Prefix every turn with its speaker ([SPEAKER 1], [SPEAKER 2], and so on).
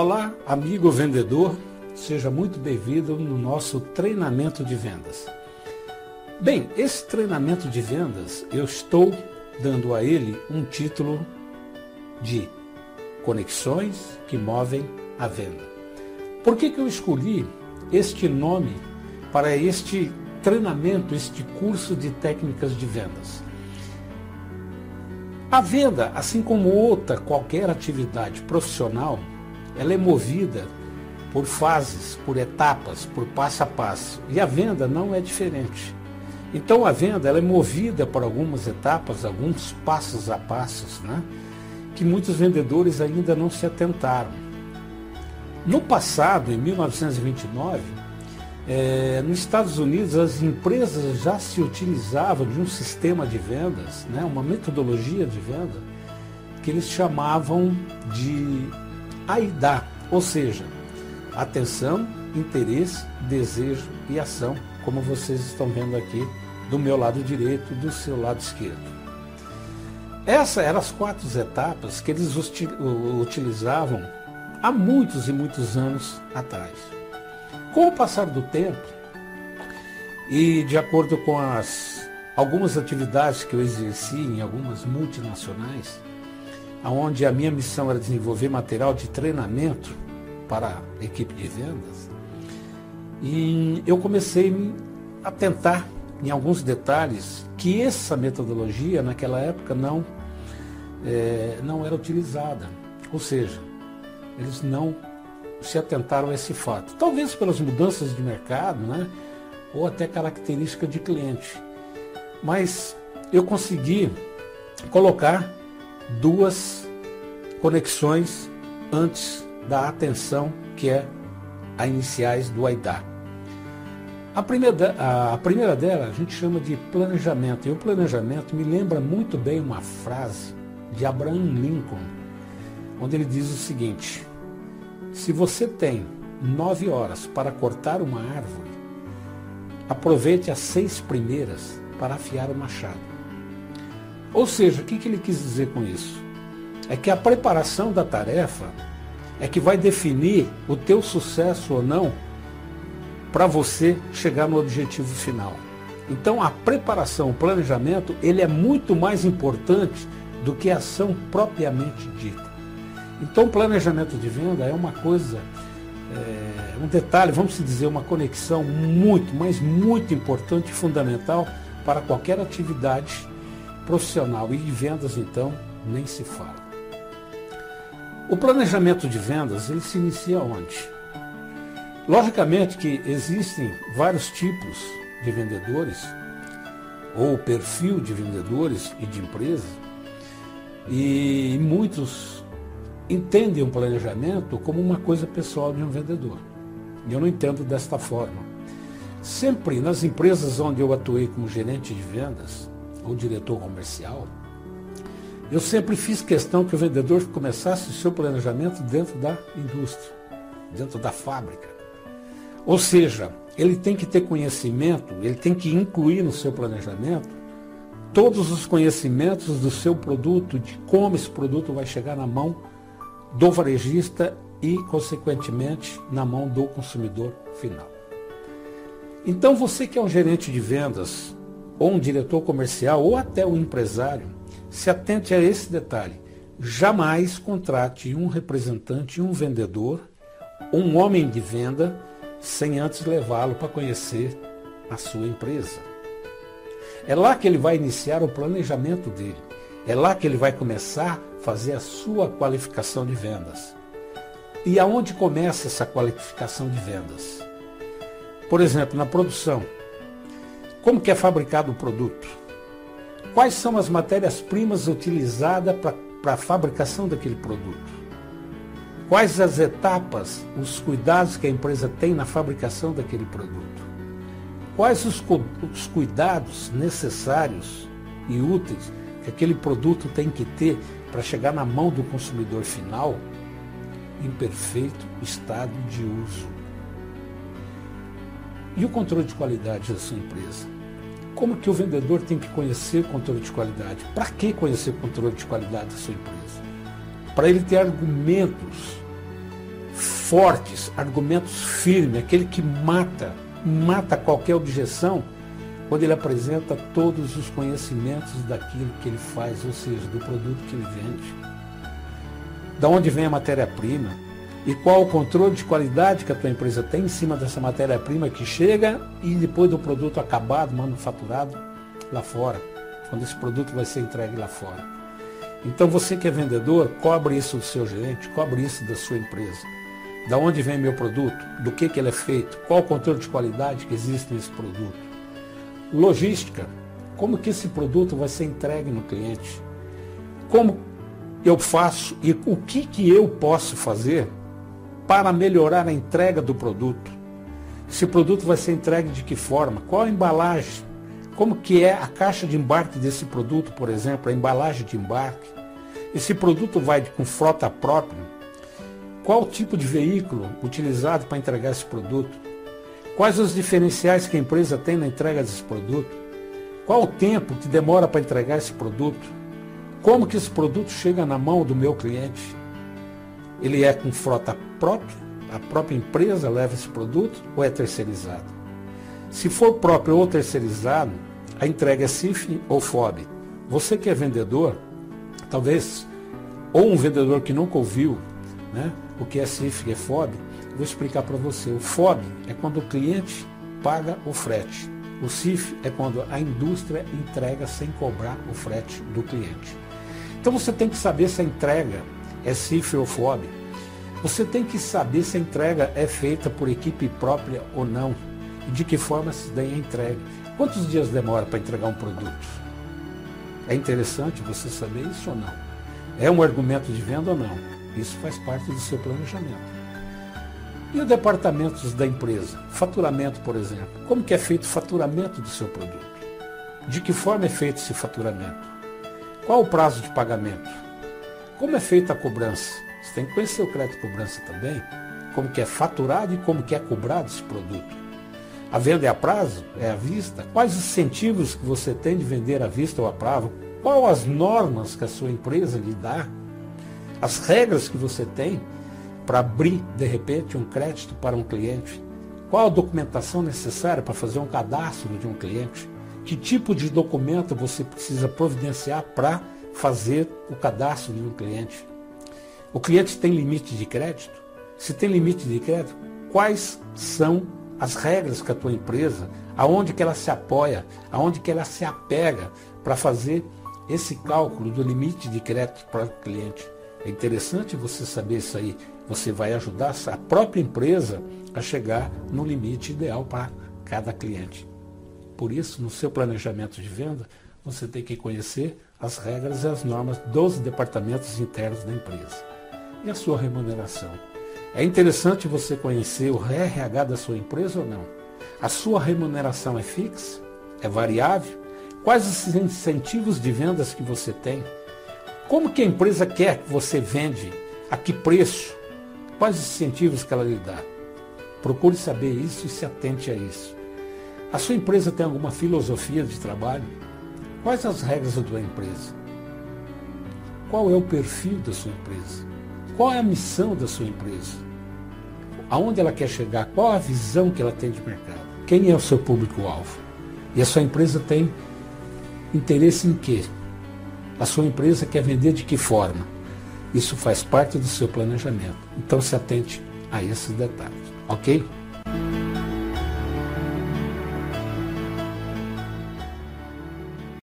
[SPEAKER 1] Olá, amigo vendedor, seja muito bem-vindo no nosso treinamento de vendas. Bem, esse treinamento de vendas eu estou dando a ele um título de Conexões que movem a venda. Por que, que eu escolhi este nome para este treinamento, este curso de técnicas de vendas? A venda, assim como outra qualquer atividade profissional, ela é movida por fases, por etapas, por passo a passo. E a venda não é diferente. Então a venda ela é movida por algumas etapas, alguns passos a passos, né? que muitos vendedores ainda não se atentaram. No passado, em 1929, é, nos Estados Unidos as empresas já se utilizavam de um sistema de vendas, né? uma metodologia de venda, que eles chamavam de AIDA, ou seja, atenção, interesse, desejo e ação, como vocês estão vendo aqui do meu lado direito, do seu lado esquerdo. Essas eram as quatro etapas que eles utilizavam há muitos e muitos anos atrás. Com o passar do tempo, e de acordo com as algumas atividades que eu exerci em algumas multinacionais, onde a minha missão era desenvolver material de treinamento para a equipe de vendas. E eu comecei a tentar, em alguns detalhes, que essa metodologia naquela época não, é, não era utilizada. Ou seja, eles não se atentaram a esse fato. Talvez pelas mudanças de mercado, né? ou até característica de cliente. Mas eu consegui colocar duas conexões antes da atenção, que é a iniciais do AIDA. A primeira, a primeira dela a gente chama de planejamento. E o planejamento me lembra muito bem uma frase de Abraham Lincoln, onde ele diz o seguinte: Se você tem nove horas para cortar uma árvore, aproveite as seis primeiras para afiar o machado. Ou seja, o que, que ele quis dizer com isso? É que a preparação da tarefa é que vai definir o teu sucesso ou não para você chegar no objetivo final. Então a preparação, o planejamento, ele é muito mais importante do que a ação propriamente dita. Então o planejamento de venda é uma coisa, é, um detalhe, vamos dizer, uma conexão muito, mas muito importante e fundamental para qualquer atividade profissional. E de vendas, então, nem se fala. O planejamento de vendas, ele se inicia onde? Logicamente que existem vários tipos de vendedores, ou perfil de vendedores e de empresas, e muitos entendem o planejamento como uma coisa pessoal de um vendedor. E eu não entendo desta forma. Sempre nas empresas onde eu atuei como gerente de vendas ou diretor comercial, eu sempre fiz questão que o vendedor começasse o seu planejamento dentro da indústria, dentro da fábrica. Ou seja, ele tem que ter conhecimento, ele tem que incluir no seu planejamento todos os conhecimentos do seu produto, de como esse produto vai chegar na mão do varejista e, consequentemente, na mão do consumidor final. Então, você que é um gerente de vendas, ou um diretor comercial, ou até um empresário, se atente a esse detalhe. Jamais contrate um representante, um vendedor, um homem de venda, sem antes levá-lo para conhecer a sua empresa. É lá que ele vai iniciar o planejamento dele. É lá que ele vai começar a fazer a sua qualificação de vendas. E aonde começa essa qualificação de vendas? Por exemplo, na produção. Como que é fabricado o produto? Quais são as matérias-primas utilizadas para a fabricação daquele produto? Quais as etapas, os cuidados que a empresa tem na fabricação daquele produto? Quais os, os cuidados necessários e úteis que aquele produto tem que ter para chegar na mão do consumidor final em perfeito estado de uso? E o controle de qualidade da sua empresa? Como que o vendedor tem que conhecer controle de qualidade? Para que conhecer controle de qualidade da sua empresa? Para ele ter argumentos fortes, argumentos firmes, aquele que mata, mata qualquer objeção, quando ele apresenta todos os conhecimentos daquilo que ele faz, ou seja, do produto que ele vende. Da onde vem a matéria-prima e qual o controle de qualidade que a tua empresa tem em cima dessa matéria-prima que chega e depois do produto acabado, manufaturado lá fora, quando esse produto vai ser entregue lá fora. Então você que é vendedor, cobre isso do seu gerente, cobre isso da sua empresa. Da onde vem meu produto? Do que, que ele é feito? Qual o controle de qualidade que existe nesse produto? Logística. Como que esse produto vai ser entregue no cliente? Como eu faço e o que, que eu posso fazer para melhorar a entrega do produto? Esse produto vai ser entregue de que forma? Qual a embalagem? Como que é a caixa de embarque desse produto, por exemplo, a embalagem de embarque? Esse produto vai com frota própria? Qual tipo de veículo utilizado para entregar esse produto? Quais os diferenciais que a empresa tem na entrega desse produto? Qual o tempo que demora para entregar esse produto? Como que esse produto chega na mão do meu cliente? Ele é com frota própria? A própria empresa leva esse produto ou é terceirizado? Se for próprio ou terceirizado, a entrega é CIF ou FOB. Você que é vendedor, talvez, ou um vendedor que nunca ouviu, né? o que é CIF e é FOB, vou explicar para você. O FOB é quando o cliente paga o frete. O CIF é quando a indústria entrega sem cobrar o frete do cliente. Então você tem que saber se a entrega é CIF ou FOB. Você tem que saber se a entrega é feita por equipe própria ou não. E de que forma se daí a entrega. Quantos dias demora para entregar um produto? É interessante você saber isso ou não? É um argumento de venda ou não? Isso faz parte do seu planejamento. E os departamentos da empresa? Faturamento, por exemplo. Como que é feito o faturamento do seu produto? De que forma é feito esse faturamento? Qual o prazo de pagamento? Como é feita a cobrança? Você tem que conhecer o crédito cobrança também. Como que é faturado e como que é cobrado esse produto. A venda é a prazo? É à vista? Quais os incentivos que você tem de vender à vista ou a prazo? Quais as normas que a sua empresa lhe dá as regras que você tem para abrir, de repente, um crédito para um cliente. Qual a documentação necessária para fazer um cadastro de um cliente? Que tipo de documento você precisa providenciar para fazer o cadastro de um cliente? O cliente tem limite de crédito? Se tem limite de crédito, quais são as regras que a tua empresa, aonde que ela se apoia, aonde que ela se apega para fazer esse cálculo do limite de crédito para o cliente? É interessante você saber isso aí. Você vai ajudar a própria empresa a chegar no limite ideal para cada cliente. Por isso, no seu planejamento de venda, você tem que conhecer as regras e as normas dos departamentos internos da empresa. E a sua remuneração? É interessante você conhecer o RH da sua empresa ou não? A sua remuneração é fixa? É variável? Quais os incentivos de vendas que você tem? Como que a empresa quer que você vende? A que preço? Quais os incentivos que ela lhe dá? Procure saber isso e se atente a isso. A sua empresa tem alguma filosofia de trabalho? Quais as regras da sua empresa? Qual é o perfil da sua empresa? Qual é a missão da sua empresa? Aonde ela quer chegar? Qual a visão que ela tem de mercado? Quem é o seu público-alvo? E a sua empresa tem interesse em quê? A sua empresa quer vender de que forma? Isso faz parte do seu planejamento. Então se atente a esses detalhes, ok?